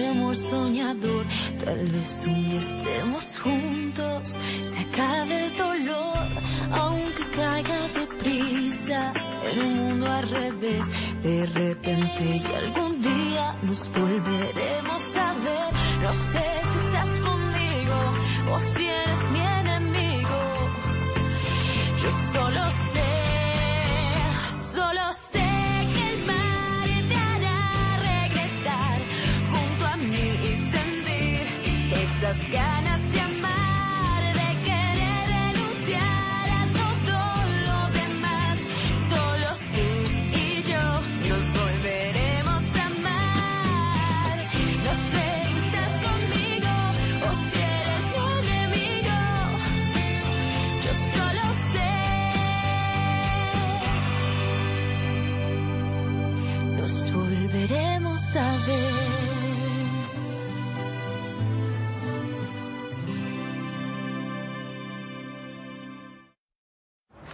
amor soñador. Tal vez un día estemos juntos, se acabe el dolor, aunque caiga deprisa en un mundo al revés. De repente y algún día nos volveremos a ver. No sé si estás conmigo o si eres mi enemigo. Yo solo sé, esas ganas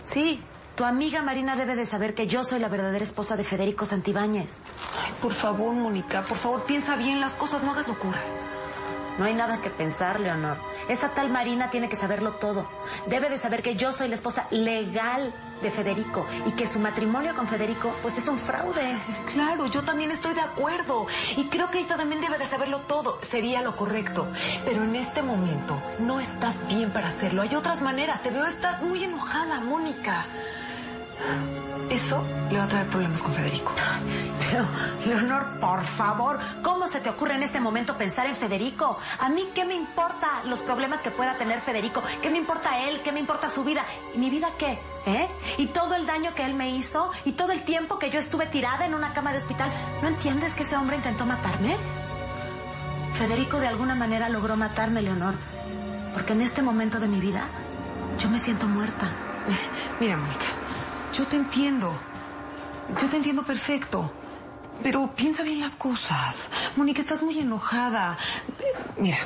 Sí, tu amiga Marina debe de saber que yo soy la verdadera esposa de Federico Santibáñez. Ay, por favor, Mónica, por favor, piensa bien las cosas, no hagas locuras. No hay nada que pensar, Leonor. Esa tal Marina tiene que saberlo todo. Debe de saber que yo soy la esposa legal de Federico y que su matrimonio con Federico pues es un fraude. Claro, yo también estoy de acuerdo. Y creo que ella también debe de saberlo todo. Sería lo correcto. Pero en este momento no estás bien para hacerlo. Hay otras maneras. Te veo, estás muy enojada, Mónica. Eso le va a traer problemas con Federico. Pero, Leonor, por favor, ¿cómo se te ocurre en este momento pensar en Federico? A mí, ¿qué me importa los problemas que pueda tener Federico? ¿Qué me importa él? ¿Qué me importa su vida? ¿Y mi vida qué? ¿Eh? ¿Y todo el daño que él me hizo? ¿Y todo el tiempo que yo estuve tirada en una cama de hospital? ¿No entiendes que ese hombre intentó matarme? Federico de alguna manera logró matarme, Leonor. Porque en este momento de mi vida, yo me siento muerta. Mira, Mónica, yo te entiendo. Yo te entiendo perfecto. Pero piensa bien las cosas. Mónica, estás muy enojada. Mira,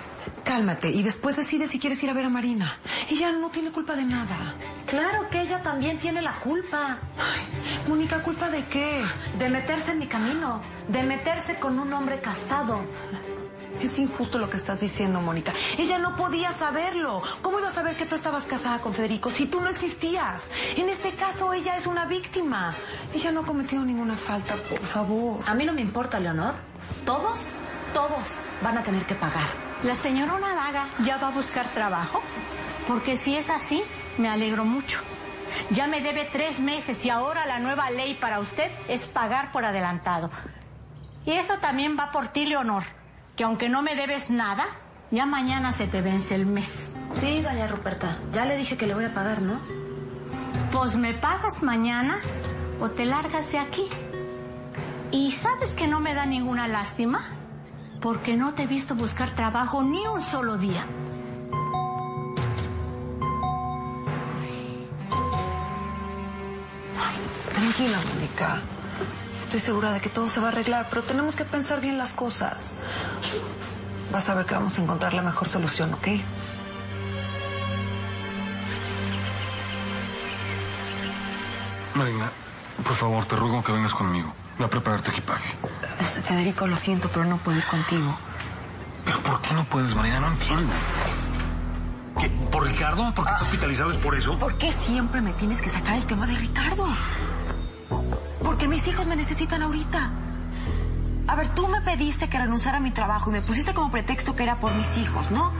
cálmate y después decide si quieres ir a ver a Marina. Ella no tiene culpa de nada. Claro que ella también tiene la culpa. Ay, Mónica, ¿culpa de qué? De meterse en mi camino. De meterse con un hombre casado. Es injusto lo que estás diciendo, Mónica. Ella no podía saberlo. ¿Cómo iba a saber que tú estabas casada con Federico si tú no existías? En este caso, ella es una víctima. Ella no ha cometido ninguna falta, por favor. A mí no me importa, Leonor. Todos, todos van a tener que pagar. ¿La señora Una Vaga ya va a buscar trabajo? Porque si es así, me alegro mucho. Ya me debe tres meses y ahora la nueva ley para usted es pagar por adelantado. Y eso también va por ti, Leonor, que aunque no me debes nada, ya mañana se te vence el mes. Sí, doña Ruperta. Ya le dije que le voy a pagar, ¿no? Pues me pagas mañana o te largas de aquí. ¿Y sabes que no me da ninguna lástima? Porque no te he visto buscar trabajo ni un solo día. Tranquila, Mónica. Estoy segura de que todo se va a arreglar, pero tenemos que pensar bien las cosas. Vas a ver que vamos a encontrar la mejor solución, ¿ok? Marina, por favor, te ruego que vengas conmigo. Voy a preparar tu equipaje. Federico, lo siento, pero no puedo ir contigo. ¿Pero por qué no puedes, Marina? No entiendo. ¿Qué? ¿Por Ricardo? ¿Porque está hospitalizado? ¿Es por eso? ¿Por qué siempre me tienes que sacar el tema de Ricardo? Porque mis hijos me necesitan ahorita. A ver, tú me pediste que renunciara a mi trabajo y me pusiste como pretexto que era por mis hijos, ¿no?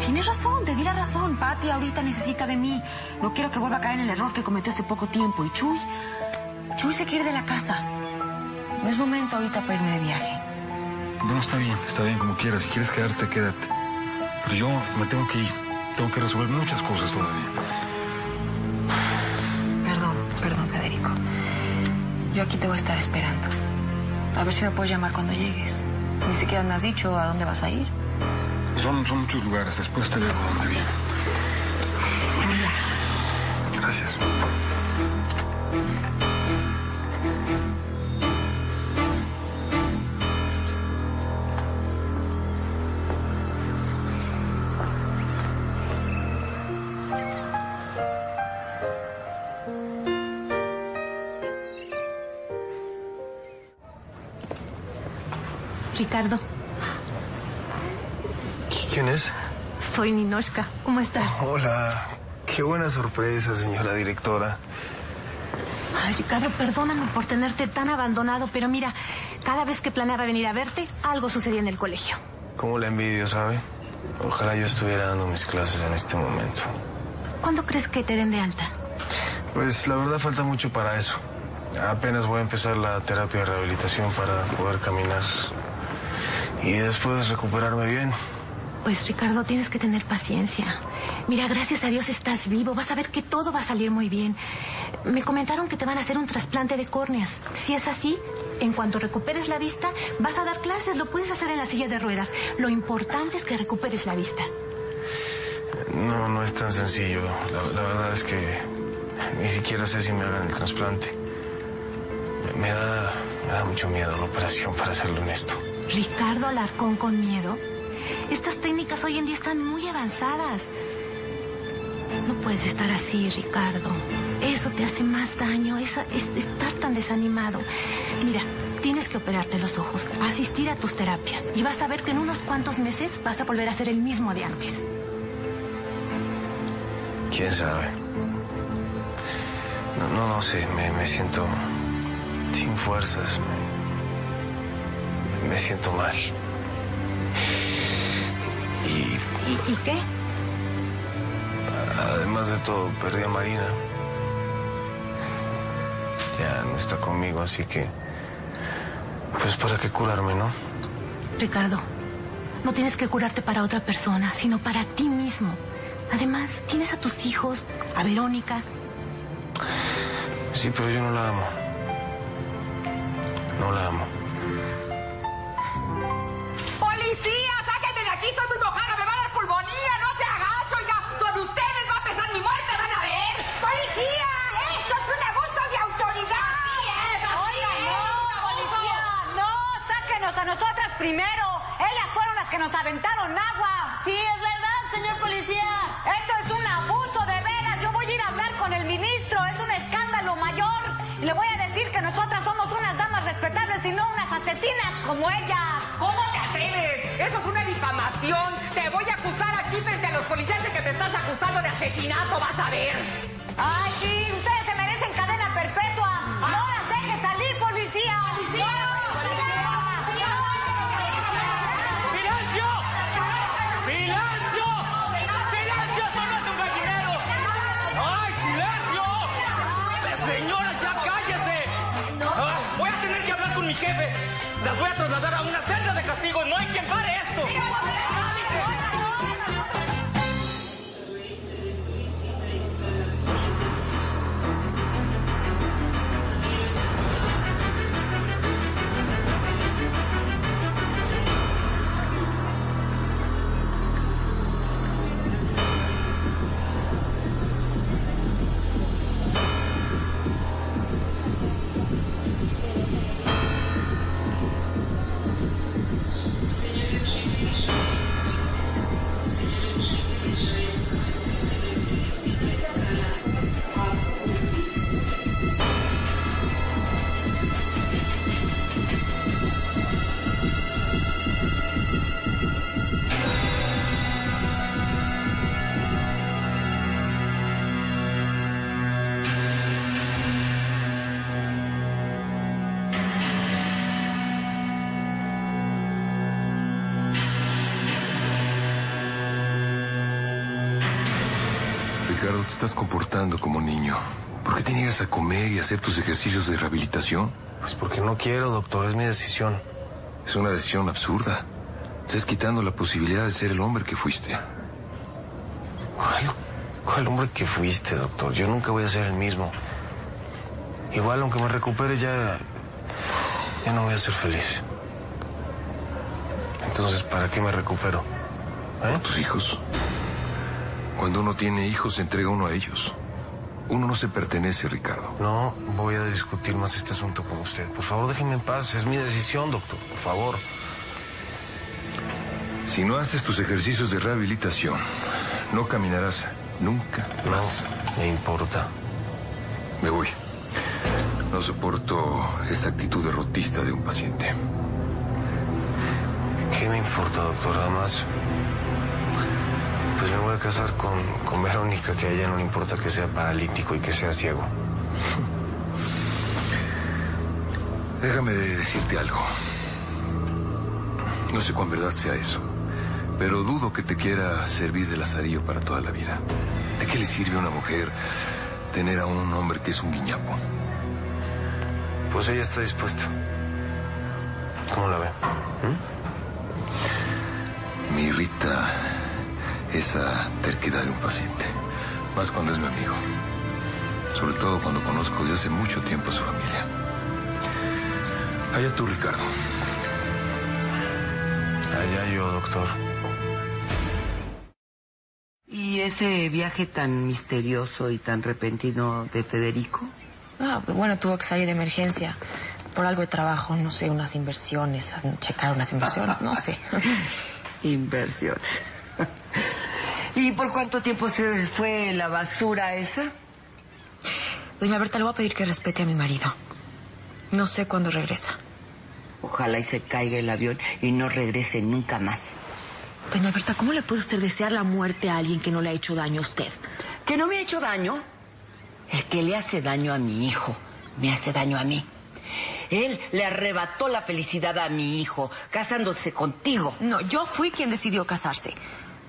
Tienes razón, te di la razón. Patty ahorita necesita de mí. No quiero que vuelva a caer en el error que cometió hace poco tiempo. Y Chuy, Chuy se quiere de la casa. No es momento ahorita para irme de viaje. No, está bien, está bien, como quieras. Si quieres quedarte, quédate. Pero yo me tengo que ir. Tengo que resolver muchas cosas todavía. Yo aquí te voy a estar esperando. A ver si me puedes llamar cuando llegues. Ni siquiera me has dicho a dónde vas a ir. Son, son muchos lugares. Después te digo dónde viene. Gracias. Ricardo, ¿Quién es? Soy Ninoshka. ¿Cómo estás? Hola. Qué buena sorpresa, señora directora. Ay, Ricardo, perdóname por tenerte tan abandonado, pero mira, cada vez que planeaba venir a verte, algo sucedía en el colegio. ¿Cómo la envidio, sabe? Ojalá yo estuviera dando mis clases en este momento. ¿Cuándo crees que te den de alta? Pues la verdad falta mucho para eso. Apenas voy a empezar la terapia de rehabilitación para poder caminar. Y después recuperarme bien. Pues Ricardo, tienes que tener paciencia. Mira, gracias a Dios estás vivo. Vas a ver que todo va a salir muy bien. Me comentaron que te van a hacer un trasplante de córneas. Si es así, en cuanto recuperes la vista, vas a dar clases. Lo puedes hacer en la silla de ruedas. Lo importante es que recuperes la vista. No, no es tan sencillo. La, la verdad es que ni siquiera sé si me hagan el trasplante. Me, me da, me da mucho miedo la operación, para serlo honesto. Ricardo Alarcón con miedo. Estas técnicas hoy en día están muy avanzadas. No puedes estar así, Ricardo. Eso te hace más daño, esa- es, estar tan desanimado. Mira, tienes que operarte los ojos, asistir a tus terapias y vas a ver que en unos cuantos meses vas a volver a ser el mismo de antes. ¿Quién sabe? No, no, sé, me, me siento sin fuerzas. Me, me siento mal. Y ¿Y, y qué? además de todo, perdí a Marina. Ya no está conmigo, así que... Pues para qué curarme, ¿no? Ricardo, no tienes que curarte para otra persona, sino para ti mismo. Además, tienes a tus hijos, a Verónica. Sí, pero yo no la amo. No la amo. Asesinato. Vas a ver. Ay, sí, ustedes se merecen cadena perpetua. No las deje salir, policía. ¡Policía! ¡Silencio! ¡Silencio! ¡Silencio! ¡Esto no es un gallinero! ¡Ay, silencio! Señora, ya cállese. Ah, voy a tener que hablar con mi jefe. Las voy a trasladar a una celda de castigo. No hay quien pare esto. Ricardo, te estás comportando como niño. ¿Por qué te niegas a comer y hacer tus ejercicios de rehabilitación? Pues porque no quiero, doctor. Es mi decisión. Es una decisión absurda. Estás quitando la posibilidad de ser el hombre que fuiste. ¿Cuál, cuál hombre que fuiste, doctor? Yo nunca voy a ser el mismo. Igual, aunque me recupere, ya. Ya no voy a ser feliz. Entonces, ¿para qué me recupero? ¿Eh? Tus hijos. Cuando uno tiene hijos, se entrega uno a ellos. Uno no se pertenece, Ricardo. No voy a discutir más este asunto con usted. Por favor, déjeme en paz. Es mi decisión, doctor. Por favor. Si no haces tus ejercicios de rehabilitación, no caminarás nunca No más. me importa. Me voy. No soporto esta actitud derrotista de un paciente. ¿Qué me importa, doctor? Además, me voy a casar con, con Verónica, que a ella no le importa que sea paralítico y que sea ciego. Déjame decirte algo. No sé cuán verdad sea eso, pero dudo que te quiera servir de lazarillo para toda la vida. ¿De qué le sirve a una mujer tener a un hombre que es un guiñapo? Pues ella está dispuesta. ¿Cómo la ve? Me irrita esa terquedad de un paciente, más cuando es mi amigo. Sobre todo cuando conozco desde hace mucho tiempo a su familia. Allá tú, Ricardo. Allá yo, doctor. ¿Y ese viaje tan misterioso y tan repentino de Federico? Ah, pues bueno, tuvo que salir de emergencia. Por algo de trabajo, no sé, unas inversiones, checar unas inversiones, no sé. Inversiones. ¿Y por cuánto tiempo se fue la basura esa? Doña Berta, le voy a pedir que respete a mi marido. No sé cuándo regresa. Ojalá y se caiga el avión y no regrese nunca más. Doña Berta, ¿cómo le puede usted desear la muerte a alguien que no le ha hecho daño a usted? ¿Que no me ha hecho daño? El que le hace daño a mi hijo, me hace daño a mí. Él le arrebató la felicidad a mi hijo, casándose contigo. No, yo fui quien decidió casarse.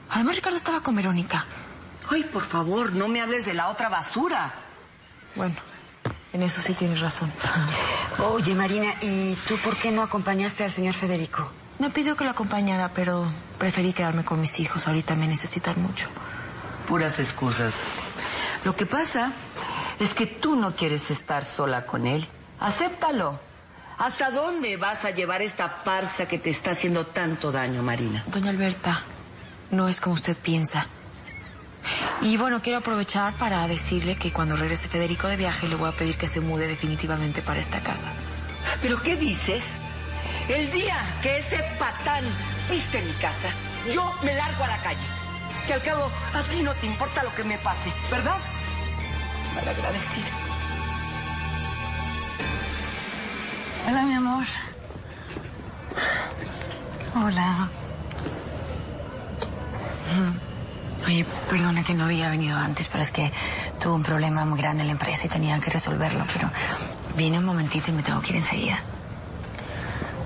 Además, Ricardo estaba con Verónica. Ay, por favor, no me hables de la otra basura. Bueno, en eso sí tienes razón. Oye, Marina, ¿y tú por qué no acompañaste al señor Federico? Me pidió que lo acompañara, pero preferí quedarme con mis hijos. Ahorita me necesitan mucho. Puras excusas. Lo que pasa es que tú no quieres estar sola con él. Acéptalo. ¿Hasta dónde vas a llevar esta farsa que te está haciendo tanto daño, Marina? Doña Alberta, no es como usted piensa. Y bueno, quiero aprovechar para decirle que cuando regrese Federico de viaje le voy a pedir que se mude definitivamente para esta casa. ¿Pero qué dices? El día que ese patán piste mi casa, yo me largo a la calle. Que al cabo a ti no te importa lo que me pase, ¿verdad? Malagradecida. Hola, mi amor. Hola. Oye, perdona que no había venido antes, pero es que tuve un problema muy grande en la empresa y tenía que resolverlo, pero vine un momentito y me tengo que ir enseguida.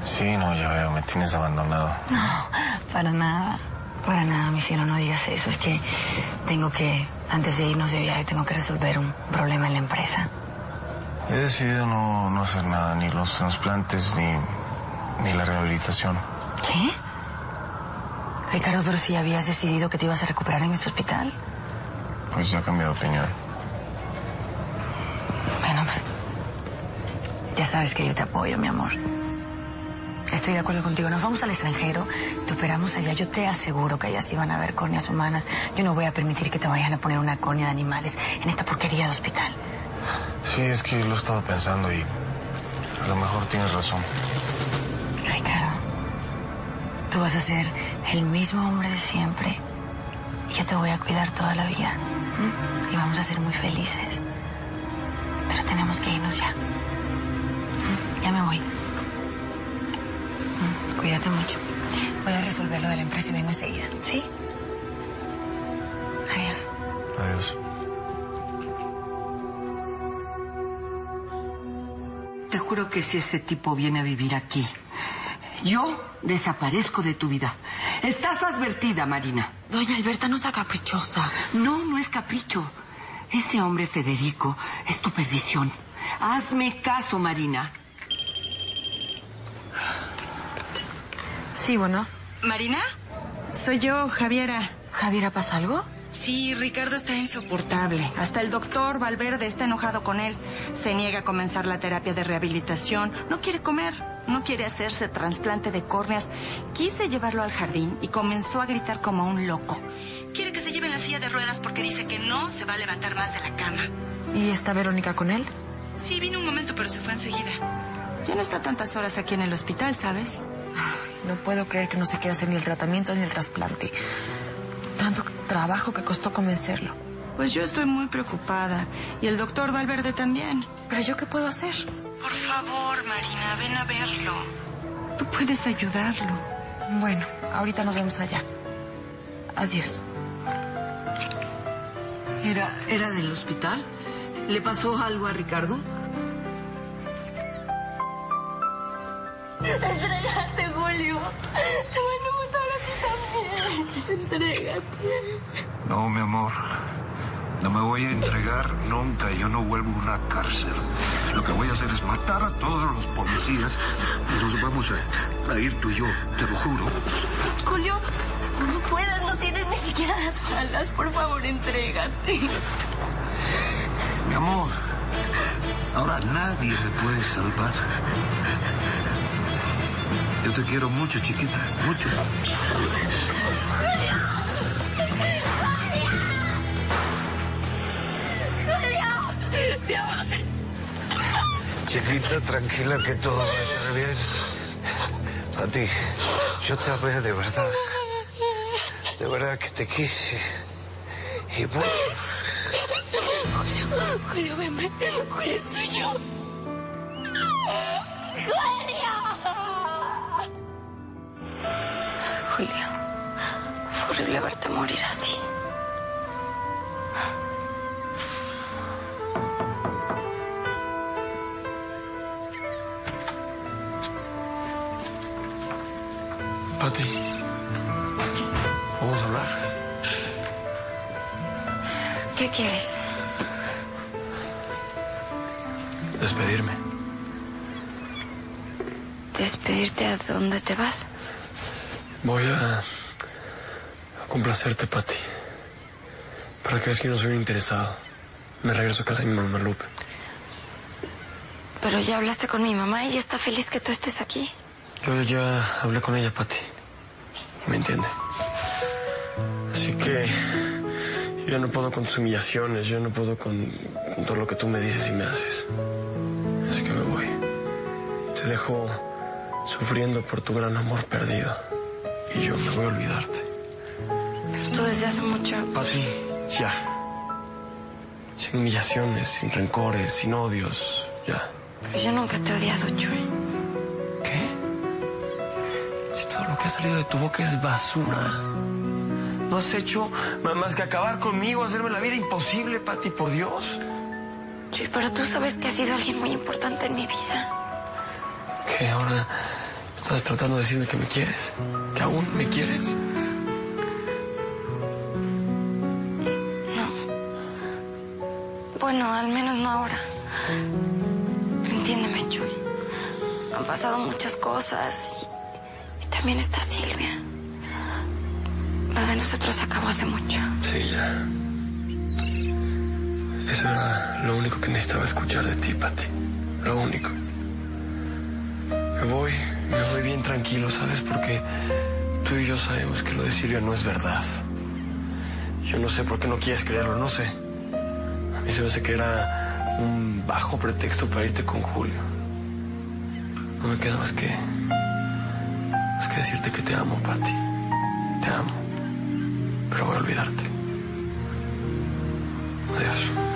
Sí, no, ya veo, me tienes abandonado. No, para nada. Para nada, mi cielo, no digas eso. Es que tengo que, antes de irnos de viaje, tengo que resolver un problema en la empresa. He decidido no, no hacer nada, ni los trasplantes, ni, ni la rehabilitación. ¿Qué? Ricardo, pero si habías decidido que te ibas a recuperar en ese hospital. Pues ya he cambiado de opinión. Bueno, ya sabes que yo te apoyo, mi amor. Estoy de acuerdo contigo. Nos vamos al extranjero, te operamos allá. Yo te aseguro que allá sí van a haber córneas humanas. Yo no voy a permitir que te vayan a poner una córnea de animales en esta porquería de hospital. Sí, es que lo he estado pensando y a lo mejor tienes razón. Ricardo, tú vas a ser el mismo hombre de siempre. Y yo te voy a cuidar toda la vida. Y vamos a ser muy felices. Pero tenemos que irnos ya. Ya me voy. Cuídate mucho. Voy a resolver lo de la empresa y vengo enseguida. ¿Sí? Adiós. Adiós. Te juro que si ese tipo viene a vivir aquí, yo desaparezco de tu vida. Estás advertida, Marina. Doña Alberta, no sea caprichosa. No, no es capricho. Ese hombre Federico es tu perdición. Hazme caso, Marina. Sí, bueno. ¿Marina? Soy yo, Javiera. ¿Javiera pasa algo? Sí, Ricardo está insoportable. Hasta el doctor Valverde está enojado con él. Se niega a comenzar la terapia de rehabilitación. No quiere comer. No quiere hacerse trasplante de córneas. Quise llevarlo al jardín y comenzó a gritar como un loco. Quiere que se lleve en la silla de ruedas porque dice que no se va a levantar más de la cama. ¿Y está Verónica con él? Sí, vino un momento, pero se fue enseguida. Ya no está tantas horas aquí en el hospital, ¿sabes? No puedo creer que no se quiera hacer ni el tratamiento ni el trasplante. Tanto trabajo que costó convencerlo. Pues yo estoy muy preocupada. Y el doctor Valverde también. ¿Pero yo qué puedo hacer? Por favor, Marina, ven a verlo. Tú puedes ayudarlo. Bueno, ahorita nos vemos allá. Adiós. ¿Era, ¿Era del hospital? ¿Le pasó algo a Ricardo? Entrégate, Julio. Te van a matar a ti también. Entrégate. No, mi amor. No me voy a entregar nunca. Yo no vuelvo a una cárcel. Lo que voy a hacer es matar a todos los policías y nos vamos a, a ir tú y yo, te lo juro. Julio, no puedes, no tienes ni siquiera las balas. Por favor, entrégate. Mi amor, ahora nadie me puede salvar. Yo te quiero mucho, chiquita, mucho. Chiquita, tranquila que todo va a estar bien. A ti, yo te amé de verdad. De verdad que te quise. Y mucho. Julio, Julio, ven, ven. Julio, soy yo. Julio. Julio, fue horrible verte morir así. Quieres? Despedirme. ¿Despedirte a dónde te vas? Voy a, a complacerte, Pati. Para que veas que yo no soy un interesado. Me regreso a casa de mi mamá Lupe. Pero ya hablaste con mi mamá y ella está feliz que tú estés aquí. Yo ya hablé con ella, Pati. Y me entiende. Así que yo no puedo con tus humillaciones, yo no puedo con, con todo lo que tú me dices y me haces. Así que me voy. Te dejo sufriendo por tu gran amor perdido. Y yo me voy a olvidarte. Pero tú desde hace mucho... Pati, ya. Sin humillaciones, sin rencores, sin odios, ya. Pero yo nunca te he odiado, Chuy. Si todo lo que ha salido de tu boca es basura. No has hecho más que acabar conmigo, hacerme la vida imposible, Pati, por Dios. Chuy, pero tú sabes que has sido alguien muy importante en mi vida. ¿Qué ahora estás tratando de decirme que me quieres? ¿Que aún me quieres? Bueno, al menos no ahora. Entiéndeme, Chuy. Han pasado muchas cosas y, y también está Silvia. Lo de nosotros acabó hace mucho. Sí, ya. Eso era lo único que necesitaba escuchar de ti, Pati. Lo único. Me voy, me voy bien tranquilo, ¿sabes? Porque tú y yo sabemos que lo de Silvia no es verdad. Yo no sé por qué no quieres creerlo, no sé. A mí se me hace que era un bajo pretexto para irte con Julio. No me queda más que. más que decirte que te amo, Pati. Te amo. Pero voy a olvidarte. Adiós.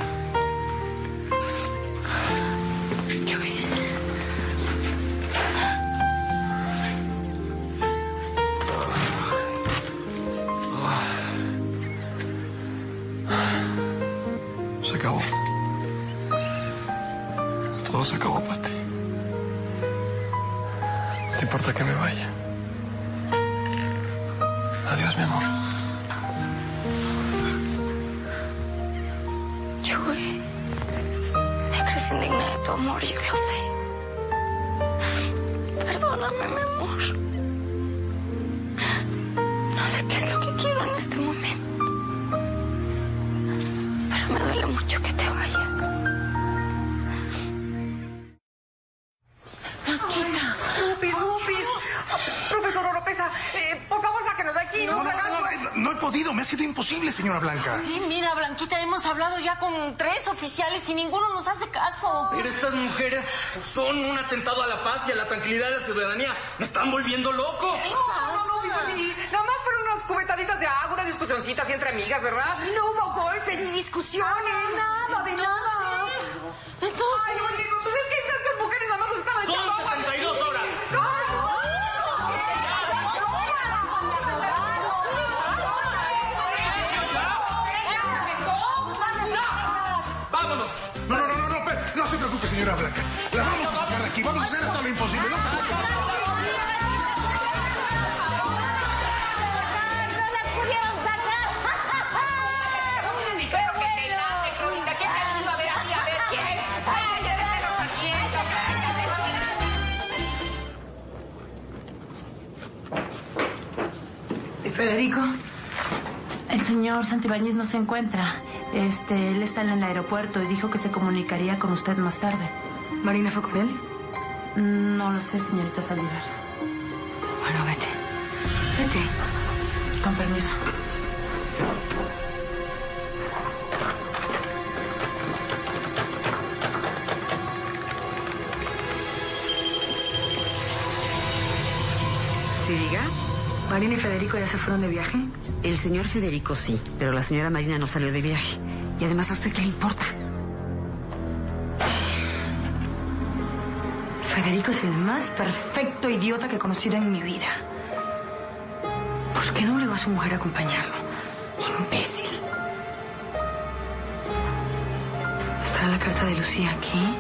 Y ninguno nos hace caso. Pero estas mujeres son un atentado a la paz y a la tranquilidad de la ciudadanía. Me están volviendo loco. No, no, no, mi Rupi, Nada más fueron unas cubetaditas de agua, unas discusioncitas entre amigas, ¿verdad? No hubo golpes ni discusiones. Nada, de nada. Entonces. Ay, oye, pues es que señora Blanca. La vamos a sacar de aquí. Vamos a hacer hasta lo imposible. No se preocupe. Pero que te late, Clorinda. ¿Quién te ayuda a ver a ti? A ver, ¿quién? ¡Ay, ya te lo asiento! ¿Y Federico? El señor Santibáñez no se encuentra. Este, él está en el aeropuerto y dijo que se comunicaría con usted más tarde. ¿Marina fue con él? No lo sé, señorita Saldívar. Bueno, vete. Vete. Con permiso. ¿Marina y Federico ya se fueron de viaje? El señor Federico sí, pero la señora Marina no salió de viaje. Y además, ¿a usted qué le importa? Federico es el más perfecto idiota que he conocido en mi vida. ¿Por qué no obligó a su mujer a acompañarlo? Imbécil. ¿Estará la carta de Lucía aquí?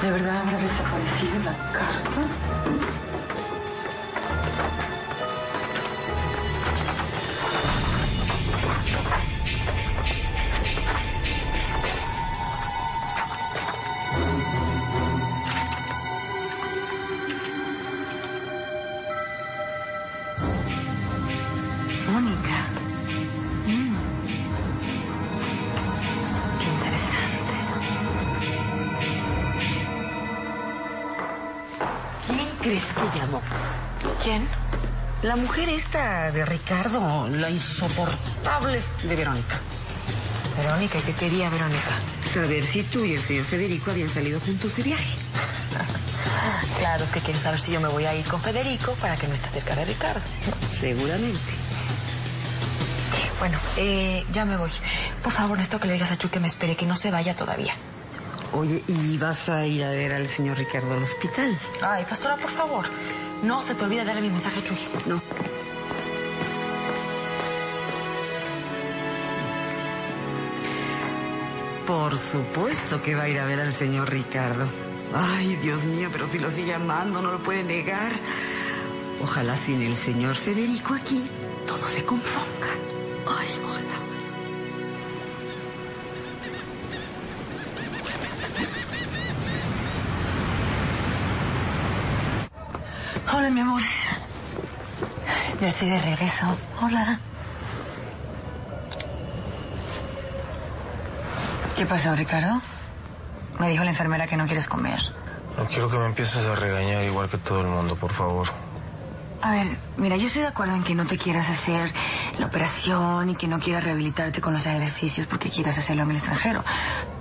¿De verdad habrá desaparecido la carta? Llamó? ¿Quién? La mujer esta de Ricardo, la insoportable de Verónica. Verónica, ¿y qué quería Verónica? Saber si tú y el señor Federico habían salido juntos de viaje. Claro, es que quiere saber si yo me voy a ir con Federico para que no esté cerca de Ricardo. Seguramente. Bueno, eh, ya me voy. Por favor, necesito que le digas a Chu que me espere, que no se vaya todavía. Oye, ¿y vas a ir a ver al señor Ricardo al hospital? Ay, pastora, por favor. No se te olvide darle mi mensaje a Chuy. No. Por supuesto que va a ir a ver al señor Ricardo. Ay, Dios mío, pero si lo sigue amando, no lo puede negar. Ojalá sin el señor Federico aquí todo se componga. Hola, mi amor. Ya estoy de regreso. Hola. ¿Qué pasó, Ricardo? Me dijo la enfermera que no quieres comer. No quiero que me empieces a regañar igual que todo el mundo, por favor. A ver, mira, yo estoy de acuerdo en que no te quieras hacer la operación y que no quieras rehabilitarte con los ejercicios porque quieras hacerlo en el extranjero.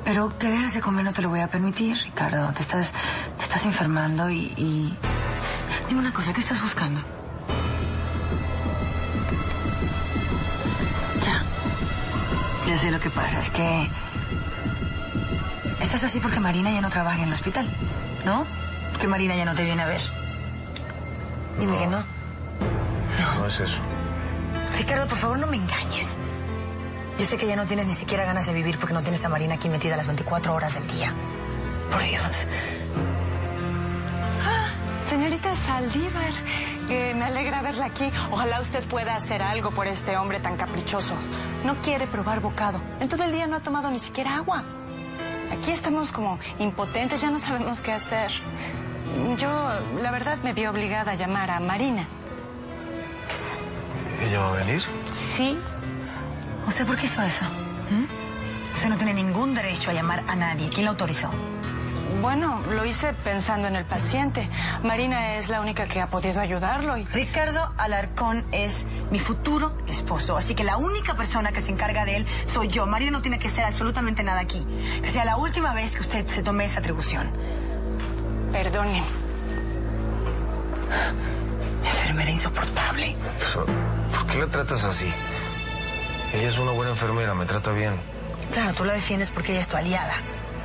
Pero que dejes de comer no te lo voy a permitir, Ricardo. Te estás, te estás enfermando y, y... Dime una cosa, ¿qué estás buscando? Ya. Ya sé lo que pasa, es que... Estás así porque Marina ya no trabaja en el hospital, ¿no? Que Marina ya no te viene a ver. Dime que no. No es eso. Ricardo, por favor, no me engañes. Yo sé que ya no tienes ni siquiera ganas de vivir porque no tienes a Marina aquí metida las 24 horas del día. Por Dios. Señorita Saldívar, eh, me alegra verla aquí. Ojalá usted pueda hacer algo por este hombre tan caprichoso. No quiere probar bocado. En todo el día no ha tomado ni siquiera agua. Aquí estamos como impotentes, ya no sabemos qué hacer. Yo, la verdad, me vi obligada a llamar a Marina. ¿Ella va a venir? Sí, ¿Usted por qué hizo eso? ¿Mm? Usted no tiene ningún derecho a llamar a nadie. ¿Quién la autorizó? Bueno, lo hice pensando en el paciente. Marina es la única que ha podido ayudarlo y... Ricardo Alarcón es mi futuro esposo, así que la única persona que se encarga de él soy yo. Marina no tiene que hacer absolutamente nada aquí. Que sea la última vez que usted se tome esa atribución. Perdone. Enfermera insoportable. ¿Por qué la tratas así? Ella es una buena enfermera, me trata bien. Claro, tú la defiendes porque ella es tu aliada,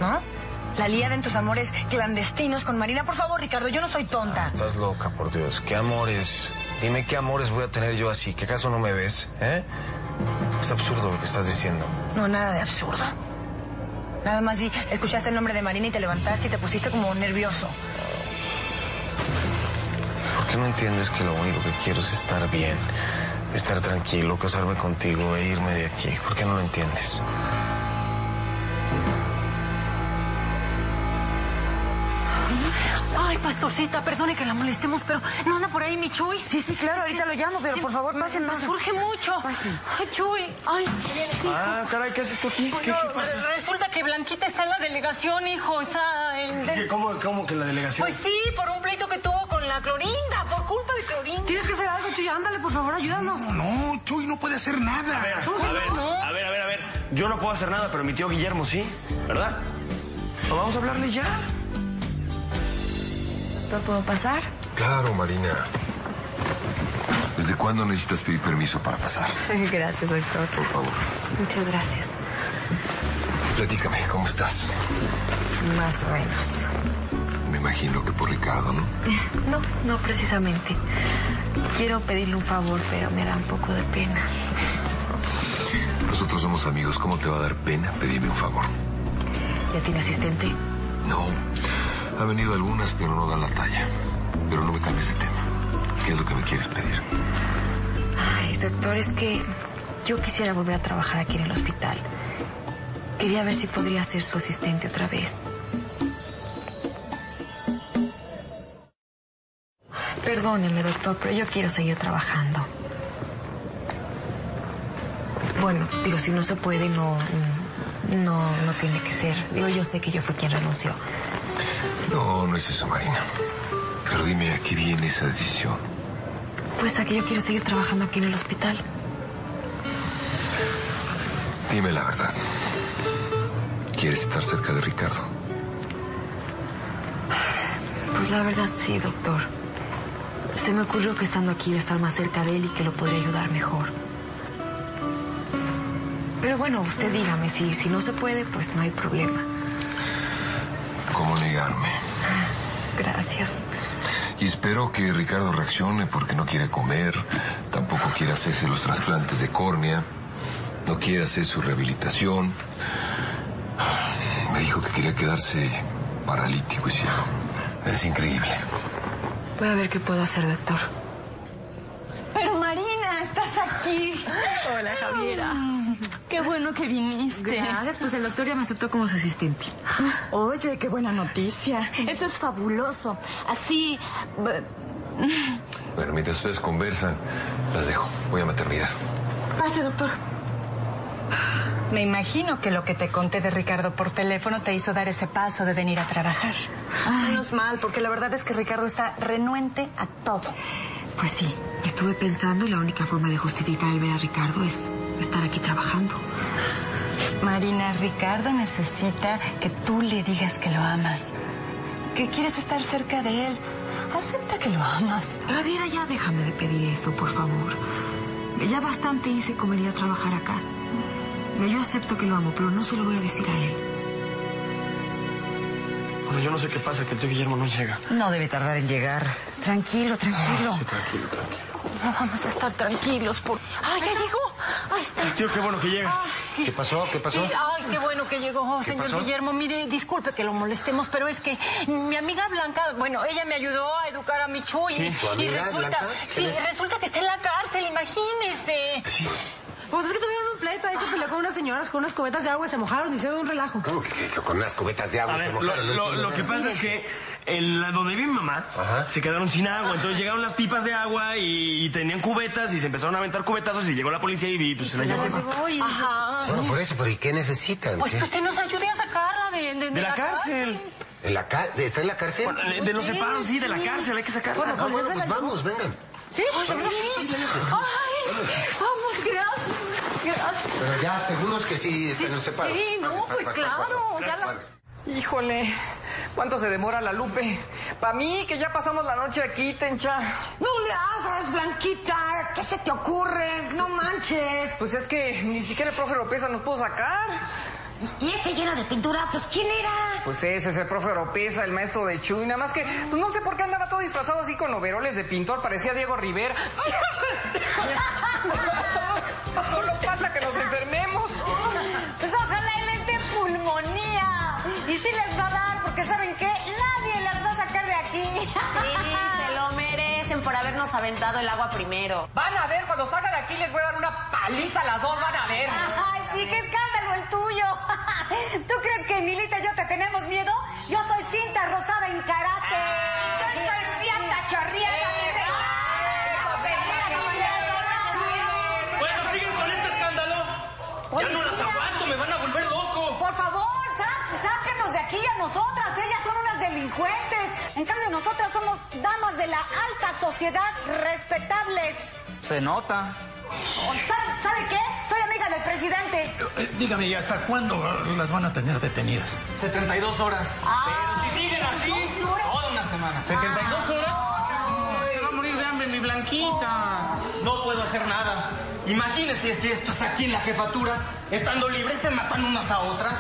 ¿no? La aliada en tus amores clandestinos con Marina. Por favor, Ricardo, yo no soy tonta. Estás loca, por Dios. ¿Qué amores? Dime qué amores voy a tener yo así. ¿Que acaso no me ves? ¿Eh? Es absurdo lo que estás diciendo. No, nada de absurdo. Nada más si escuchaste el nombre de Marina y te levantaste y te pusiste como nervioso. ¿Por qué no entiendes que lo único que quiero es estar bien? Estar tranquilo, casarme contigo e irme de aquí. ¿Por qué no lo entiendes? Pastorcita, perdone que la molestemos, pero ¿no anda por ahí mi Chuy? Sí, sí, claro, ahorita lo llamo, pero por favor, pasen, pasen. urge mucho. Ay, Chuy, ay. Ah, caray, ¿qué haces tú aquí? ¿Qué, No, qué pasa? Resulta que Blanquita está en la delegación, hijo. Está en... ¿Qué- ¿Cómo, ¿Cómo que la delegación? Pues sí, por un pleito que tuvo con la Clorinda, por culpa de Clorinda. Tienes que hacer algo, Chuy. Ándale, por favor, ayúdanos. No, Chuy no puede hacer nada. A ver, a ver, a ver, a ver. Yo no puedo hacer nada, pero mi tío Guillermo sí, ¿verdad? Pues vamos a hablarle ya. ¿No puedo pasar? Claro, Marina. ¿Desde cuándo necesitas pedir permiso para pasar? Gracias, doctor. Por favor, Muchas gracias. platícame, ¿cómo estás? Más o menos. Me imagino que por Ricardo, ¿no? No, no precisamente. Quiero pedirle un favor, pero me da un poco de pena. Nosotros somos amigos, ¿cómo te va a dar pena pedirme un favor? ¿Ya tiene asistente? No, ha venido algunas, pero no dan la talla. Pero no me cambies de tema. ¿Qué es lo que me quieres pedir? Ay, doctor, es que yo quisiera volver a trabajar aquí en el hospital. Quería ver si podría ser su asistente otra vez. Perdóneme, doctor, pero yo quiero seguir trabajando. Bueno, digo, si no se puede, no, no, no tiene que ser. Digo, yo sé que yo fui quien renunció. No, no es eso, Marina. Pero dime, ¿a qué viene esa decisión? Pues a que yo quiero seguir trabajando aquí en el hospital. Dime la verdad. ¿Quieres estar cerca de Ricardo? Pues la verdad sí, doctor. Se me ocurrió que estando aquí iba a estar más cerca de él y que lo podría ayudar mejor. Pero bueno, usted dígame, si, si no se puede, pues no hay problema. ¿Cómo negarme? Gracias. Y espero que Ricardo reaccione porque no quiere comer, tampoco quiere hacerse los trasplantes de córnea, no quiere hacer su rehabilitación. Me dijo que quería quedarse paralítico y ciego. Es increíble. Voy a ver qué puedo hacer, doctor. Pero Marina, estás aquí. Hola, Javiera. Qué bueno que viniste. Gracias, pues el doctor ya me aceptó como su asistente. Oye, qué buena noticia. Eso es fabuloso. Así... Bueno, mientras ustedes conversan, las dejo. Voy a maternidad. Pase, doctor. Me imagino que lo que te conté de Ricardo por teléfono te hizo dar ese paso de venir a trabajar. Menos mal, porque la verdad es que Ricardo está renuente a todo. Pues sí, estuve pensando y la única forma de justificar el ver a Ricardo es estar aquí trabajando. Marina, Ricardo necesita que tú le digas que lo amas, que quieres estar cerca de él. Acepta que lo amas. Javiera, ya déjame de pedir eso, por favor. Ya bastante hice con venir a trabajar acá. Yo acepto que lo amo, pero no se lo voy a decir a él. Bueno, yo no sé qué pasa, que el tío Guillermo no llega. No debe tardar en llegar. Tranquilo, tranquilo. Sí, tranquilo, tranquilo. No vamos a estar tranquilos por... ¡Ay, ya llegó! ¡Ahí está! Tío, qué bueno que llegas. ¿Qué pasó? ¿Qué pasó? Sí, ay, qué bueno que llegó, señor pasó? Guillermo. Mire, disculpe que lo molestemos, pero es que mi amiga Blanca, bueno, ella me ayudó a educar a mi Chuy. Sí, ¿tu y amiga resulta, Blanca? sí, resulta que está en la cárcel, imagínese. Pues es que tuvieron un pleito, ahí se peleó con unas señoras con unas cubetas de agua se mojaron y hicieron un relajo. ¿Cómo que, que con unas cubetas de agua A se ver, mojaron? Lo- que pasa es que en la donde vive mi mamá se quedaron sin agua, entonces llegaron las pipas de agua y, y tenían cubetas y se empezaron a aventar cubetazos y llegó la policía y pues, se la llevó. Ajá. Bueno, por eso, pero ¿y qué necesitan? Pues ¿Qué? que usted nos ayude a sacarla de, de, De la cárcel. ¿En la ca- ¿Está en la cárcel? Bueno, de, de los Sí, separos, sí, de la sí. cárcel, hay que sacarla. Ah, bueno, pues vamos, vengan. ¿Sí? Ay, vamos, gracias. Gracias. Pero ya, seguros que sí los separos. Sí, no, Pase, pues claro, pase. ya la- Vale. Híjole, ¿cuánto se demora la Lupe? Para mí, que ya pasamos la noche aquí, Tencha. No le hagas, Blanquita. ¿Qué se te ocurre? No manches. Pues es que ni siquiera el profe Oropesa nos pudo sacar. ¿Y ese lleno de pintura? Pues ¿quién era? Pues ese es el profe Oropesa, el maestro de Chuy. Nada más que, pues no sé por qué andaba todo disfrazado así con overoles de pintor, parecía Diego Rivera. Solo falta que nos enfermemos. Pues ojalá y les dé pulmonía. Y sí les va a dar, porque ¿saben qué? Nadie las va a sacar de aquí. Sí, se lo merecen por habernos aventado el agua primero. Van a ver, cuando salga de aquí les voy a dar una paliza a las dos, van a ver. Aquí a nosotras. Ellas son unas delincuentes. En cambio, nosotras somos damas de la alta sociedad respetables. Se nota. ¿Sabe, sabe qué? Soy amiga del presidente. Eh, dígame, ¿y hasta cuándo las van a tener detenidas? 72 horas. Ah, Si siguen así, toda una semana. ¿72 horas? Se va a morir de hambre mi blanquita. No puedo hacer nada. Imagínense si esto es aquí en la jefatura. Estando libres se matan unas a otras.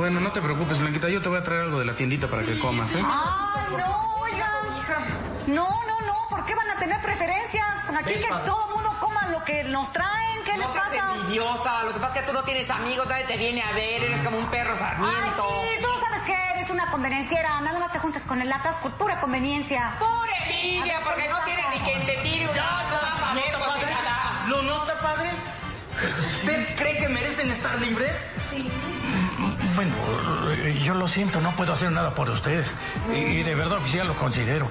Bueno, no te preocupes, Blanquita. Yo te voy a traer algo de la tiendita para que comas, ¿eh? Ay, no, oigan. No, no, no. ¿Por qué van a tener preferencias? Aquí que todo el mundo coma lo que nos traen. ¿Qué les No seas pasa? envidiosa, lo que pasa es que tú no tienes amigos, nadie te viene a ver, eres como un perro Ay, sarmiento. sí, tú sabes que eres una convenenciera. Nada más te juntas con el latas por pura conveniencia. Pura envidia, porque no tienes ni quien te tire un Ya, lazo, vas a ver, ¿Nota, pues, padre? ¿Lo nota, padre? ¿Usted cree que merecen estar libres? Bueno, yo lo siento, no puedo hacer nada por ustedes. Y de verdad, oficial, lo considero.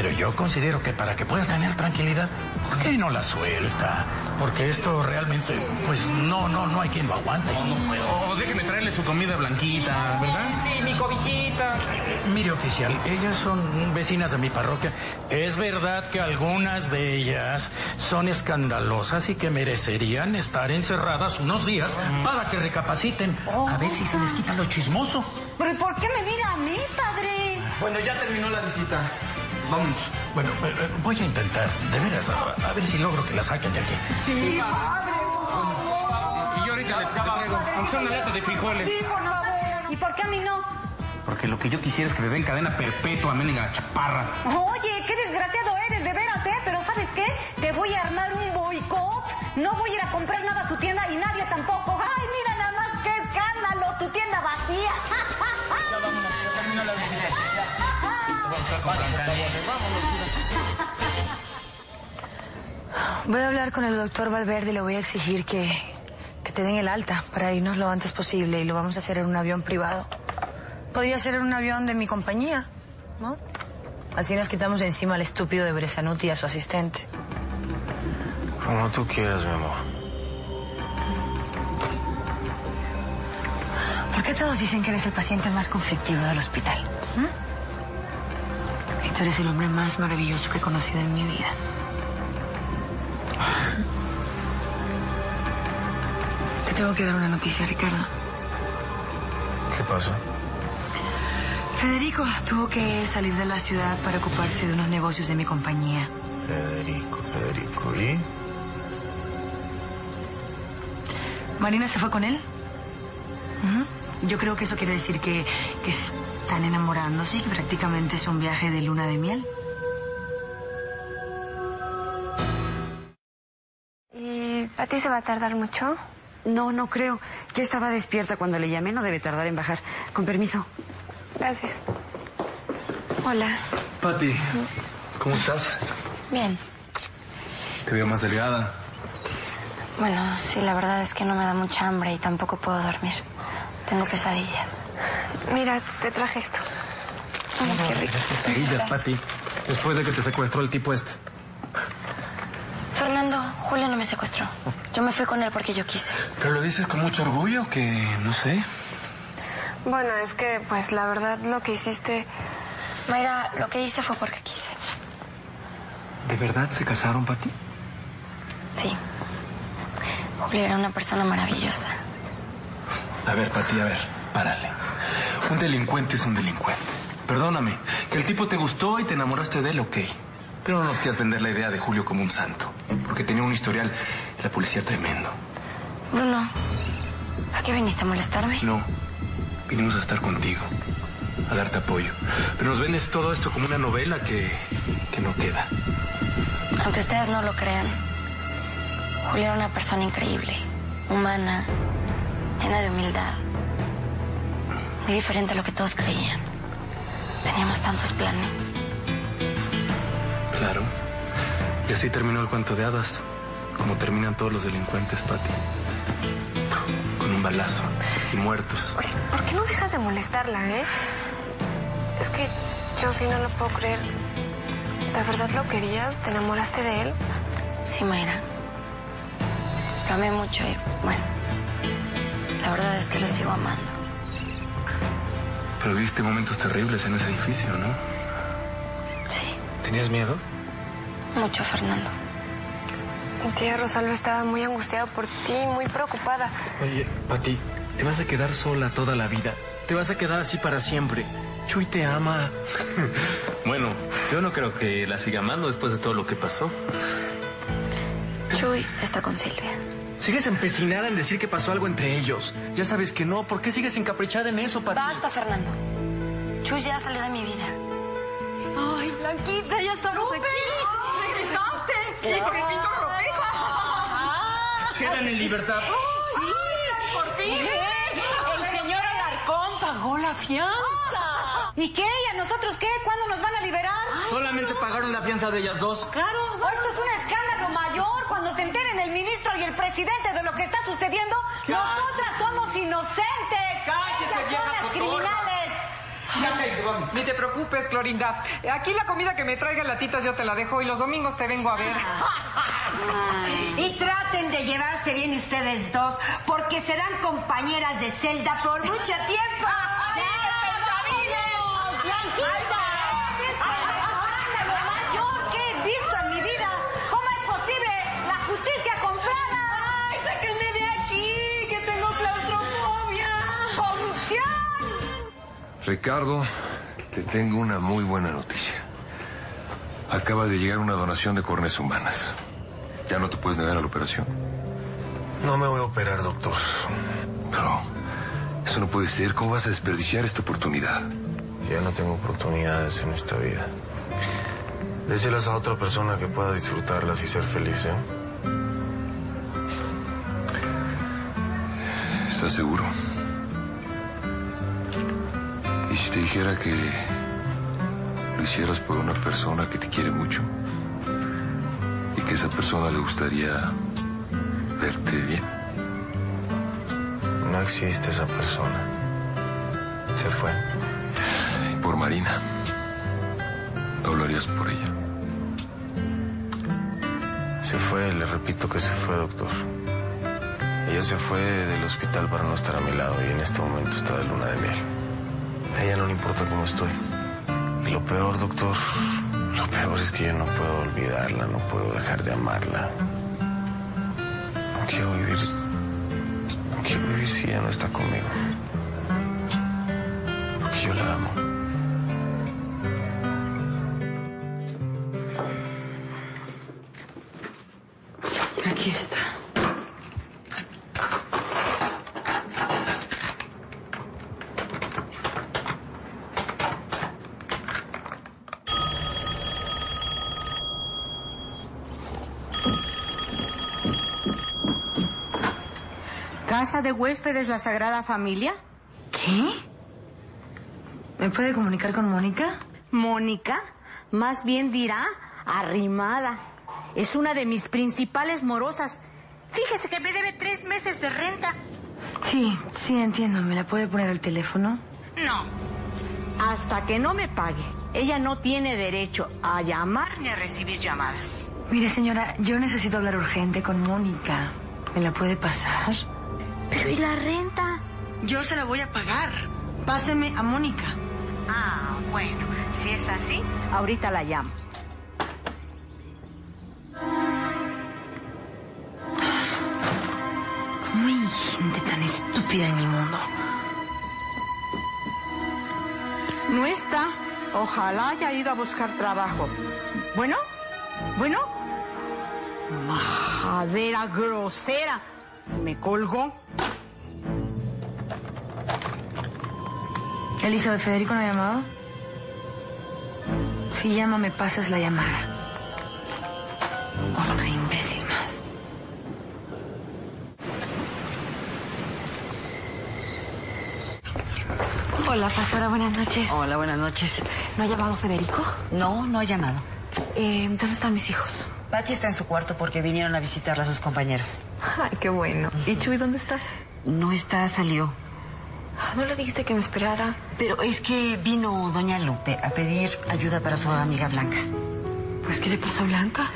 Pero yo considero que para que pueda tener tranquilidad, ¿por qué no la suelta? Porque esto realmente, pues no, no, no hay quien lo aguante. No, no puedo. O déjeme traerle su comida blanquita, ¿verdad? Sí, mi cobijita. Mire, oficial, ellas son vecinas de mi parroquia. Es verdad que algunas de ellas son escandalosas y que merecerían estar encerradas unos días para que recapaciten. A ver si se les quita lo chismoso. ¿Pero ¿y por qué me mira a mí, padre? Bueno, ya terminó la visita. Vámonos. Bueno, eh, eh, voy a intentar, de veras, a, a ver si logro que la saquen de aquí. Sí, padre. Y yo ahorita le traigo, aunque una lata de frijoles. Sí, por favor. ¿Y por qué a mí no? Porque lo que yo quisiera es que te den cadena perpetua, mendiga chaparra. Oye, qué desgraciado eres, de veras, ¿eh? Pero ¿sabes qué? Te voy a armar un boicot. No voy a ir a comprar nada a tu tienda y nadie tampoco. Ay, mira nada más qué escándalo, tu tienda vacía. Voy a hablar con el doctor Valverde y le voy a exigir que, que te den el alta para irnos lo antes posible y lo vamos a hacer en un avión privado. Podría ser en un avión de mi compañía, ¿no? Así nos quitamos de encima al estúpido de Bresanuti y a su asistente. Como tú quieras, mi amor. ¿Por qué todos dicen que eres el paciente más conflictivo del hospital? ¿Mm? Si tú eres el hombre más maravilloso que he conocido en mi vida. Te tengo que dar una noticia, Ricardo. ¿Qué pasó? Federico tuvo que salir de la ciudad para ocuparse de unos negocios de mi compañía. Federico, Federico, ¿y? Marina se fue con él. Yo creo que eso quiere decir que, que están enamorándose y que prácticamente es un viaje de luna de miel. ¿Y Pati se va a tardar mucho? No, no creo. Ya estaba despierta cuando le llamé, no debe tardar en bajar. Con permiso. Gracias. Hola. Pati, ¿cómo estás? Bien. Te veo más delgada. Bueno, sí, la verdad es que no me da mucha hambre y tampoco puedo dormir. Tengo pesadillas. Mira, te traje esto. Ay, qué rico. Pesadillas, Pati. Después de que te secuestró el tipo este. Fernando, Julio no me secuestró. Yo me fui con él porque yo quise. Pero lo dices con mucho orgullo que, no sé. Bueno, es que, pues, la verdad, lo que hiciste... Mayra, lo que hice fue porque quise. ¿De verdad se casaron, Pati? Sí. Julio era una persona maravillosa. A ver, Pati, a ver, párale. Un delincuente es un delincuente. Perdóname, que el tipo te gustó y te enamoraste de él, ok. Pero no nos quieras vender la idea de Julio como un santo. Porque tenía un historial en la policía tremendo. Bruno, ¿a qué viniste a molestarme? No, vinimos a estar contigo, a darte apoyo. Pero nos vendes todo esto como una novela que, que no queda. Aunque ustedes no lo crean, Julio era una persona increíble, humana, llena de humildad. Muy diferente a lo que todos creían. Teníamos tantos planes. Claro. Y así terminó el cuento de hadas. Como terminan todos los delincuentes, Patty. Con un balazo. Y muertos. Oye, ¿por qué no dejas de molestarla, eh? Es que yo sí no lo puedo creer. ¿De verdad lo querías? ¿Te enamoraste de él? Sí, Mayra. Lo amé mucho y, bueno, la verdad es que lo sigo amando. Pero viste momentos terribles en ese edificio, ¿no? Sí. ¿Tenías miedo? Mucho, Fernando. Mi tía Rosalba estaba muy angustiada por ti, muy preocupada. Oye, Pati, te vas a quedar sola toda la vida. Te vas a quedar así para siempre. Chuy te ama. bueno, yo no creo que la siga amando después de todo lo que pasó. Chuy está con Silvia. Sigues empecinada en decir que pasó algo entre ellos. Ya sabes que no. ¿Por qué sigues encaprichada en eso, Pati? Basta, Fernando. Chuy ya salió de mi vida. Ay, Blanquita, ya estamos aquí. ¡Regresaste! ¡Y con el pintor ropejo! Quedan en libertad. ¡Ay, por fin! El señor Alarcón pagó la fianza. ¿Y qué? ¿Y a nosotros qué? ¿Cuándo nos van a liberar? Solamente pagaron la fianza de ellas dos. Claro. Esto es un escándalo mayor. Cuando se enteren el ministro y el presidente de lo que está sucediendo, nosotras somos inocentes. Cállese, Ellas son las criminales. Ni te preocupes, Clorinda. Aquí la comida que me traiga latitas yo te la dejo y los domingos te vengo a ver. Y traten de llevarse bien ustedes dos, porque serán compañeras de celda por mucho tiempo. ¡Escándalo Ricardo, te tengo una muy buena noticia. Acaba de llegar una donación de córneas humanas. ¿Ya no te puedes negar a la operación? No me voy a operar, doctor. No, eso no puede ser. ¿Cómo vas a desperdiciar esta oportunidad? Ya no tengo oportunidades en esta vida. Déselas a otra persona que pueda disfrutarlas y ser feliz, ¿eh? ¿Estás seguro? ¿Y si te dijera que lo hicieras por una persona que te quiere mucho? Y que esa persona le gustaría verte bien. No existe esa persona. Se fue. Y por Marina. ¿No lo harías por ella? Se fue, le repito que se fue, doctor. Ella se fue del hospital para no estar a mi lado y en este momento está de luna de miel. A ella no le importa cómo estoy. Y lo peor, doctor, lo peor es que yo no puedo olvidarla, no puedo dejar de amarla. No quiero vivir. No quiero vivir si ella no está conmigo. Porque yo la amo. ¿Casa de huéspedes La Sagrada Familia? ¿Qué? ¿Me puede comunicar con Mónica? ¿Mónica? Más bien dirá arrimada. Es una de mis principales morosas. Fíjese que me debe tres meses de renta. Sí, sí, entiendo. ¿Me la puede poner al teléfono? No. Hasta que no me pague, ella no tiene derecho a llamar ni a recibir llamadas. Mire, señora, yo necesito hablar urgente con Mónica. ¿Me la puede pasar? Pero ¿y la renta? Yo se la voy a pagar. Páseme a Mónica. Ah, bueno, si es así, ahorita la llamo. ¿Cómo hay gente tan estúpida en mi mundo? No está. Ojalá haya ido a buscar trabajo. ¿Bueno? ¿Bueno? Majadera grosera. Me colgó. Elizabeth, ¿Federico no ha llamado? Si llama, me pasas la llamada. Otro imbécil más. Hola, pastora, buenas noches. Hola, buenas noches. ¿No ha llamado Federico? No, no ha llamado. Eh, ¿Dónde están mis hijos? Patty está en su cuarto porque vinieron a visitarla a sus compañeros. Ay, qué bueno. ¿Y Chuy dónde está? No está, salió. ¿No le dijiste que me esperara? Pero es que vino doña Lupe a pedir ayuda para su amiga Blanca. Pues, ¿qué le pasó a Blanca?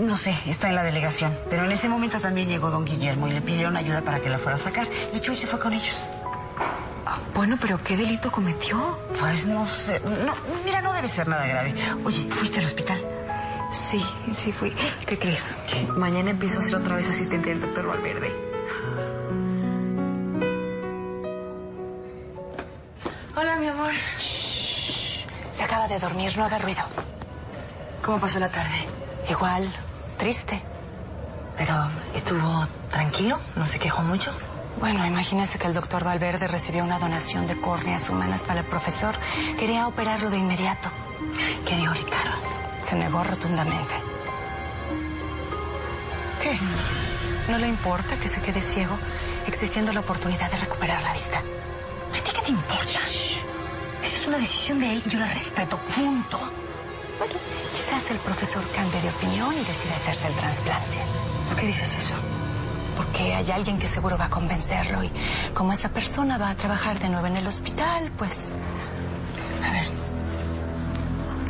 No sé, está en la delegación. Pero en ese momento también llegó don Guillermo y le pidieron ayuda para que la fuera a sacar. Y Chuy se fue con ellos. Ah, bueno, pero ¿qué delito cometió? Pues no sé. No, mira, no debe ser nada grave. Oye, ¿fuiste al hospital? Sí, sí fui. ¿Qué crees? Mañana empiezo a ser otra vez asistente del doctor Valverde. Amor. Se acaba de dormir, no haga ruido. ¿Cómo pasó la tarde? Igual, triste. Pero estuvo tranquilo, no se quejó mucho. Bueno, imagínese que el doctor Valverde recibió una donación de córneas humanas para el profesor. Quería operarlo de inmediato. ¿Qué dijo Ricardo? Se negó rotundamente. ¿Qué? ¿No le importa que se quede ciego, existiendo la oportunidad de recuperar la vista? ¿A ti qué te importa? Es una decisión de él y yo la respeto, punto. Quizás el profesor cambie de opinión y decida hacerse el trasplante. ¿Por qué dices eso? Porque hay alguien que seguro va a convencerlo y como esa persona va a trabajar de nuevo en el hospital, pues... A ver,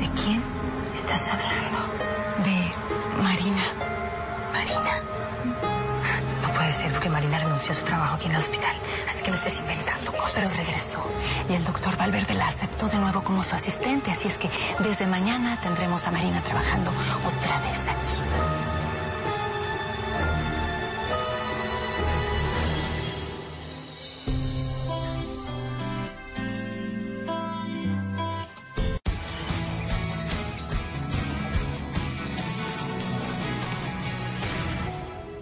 ¿de quién estás hablando? De. Marina. Porque Marina renunció a su trabajo aquí en el hospital. Así que no estés inventando Pero cosas. regresó y el doctor Valverde la aceptó de nuevo como su asistente, así es que desde mañana tendremos a Marina trabajando otra vez aquí.